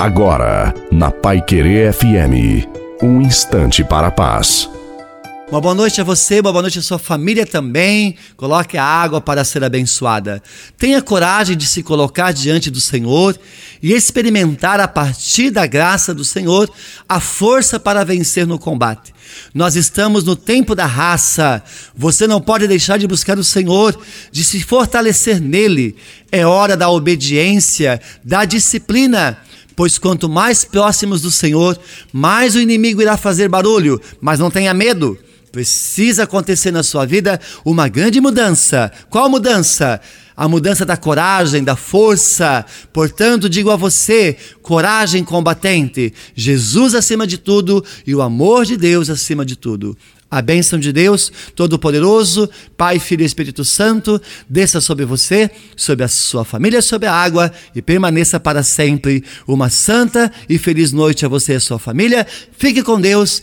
Agora, na Pai Querer FM, um instante para a paz. Uma boa noite a você, uma boa noite à sua família também. Coloque a água para ser abençoada. Tenha coragem de se colocar diante do Senhor e experimentar a partir da graça do Senhor a força para vencer no combate. Nós estamos no tempo da raça. Você não pode deixar de buscar o Senhor, de se fortalecer nele. É hora da obediência, da disciplina pois quanto mais próximos do Senhor, mais o inimigo irá fazer barulho, mas não tenha medo. Precisa acontecer na sua vida uma grande mudança. Qual mudança? A mudança da coragem, da força. Portanto, digo a você: coragem combatente, Jesus acima de tudo e o amor de Deus acima de tudo. A bênção de Deus Todo-Poderoso, Pai, Filho e Espírito Santo, desça sobre você, sobre a sua família, sobre a água e permaneça para sempre. Uma santa e feliz noite a você e a sua família. Fique com Deus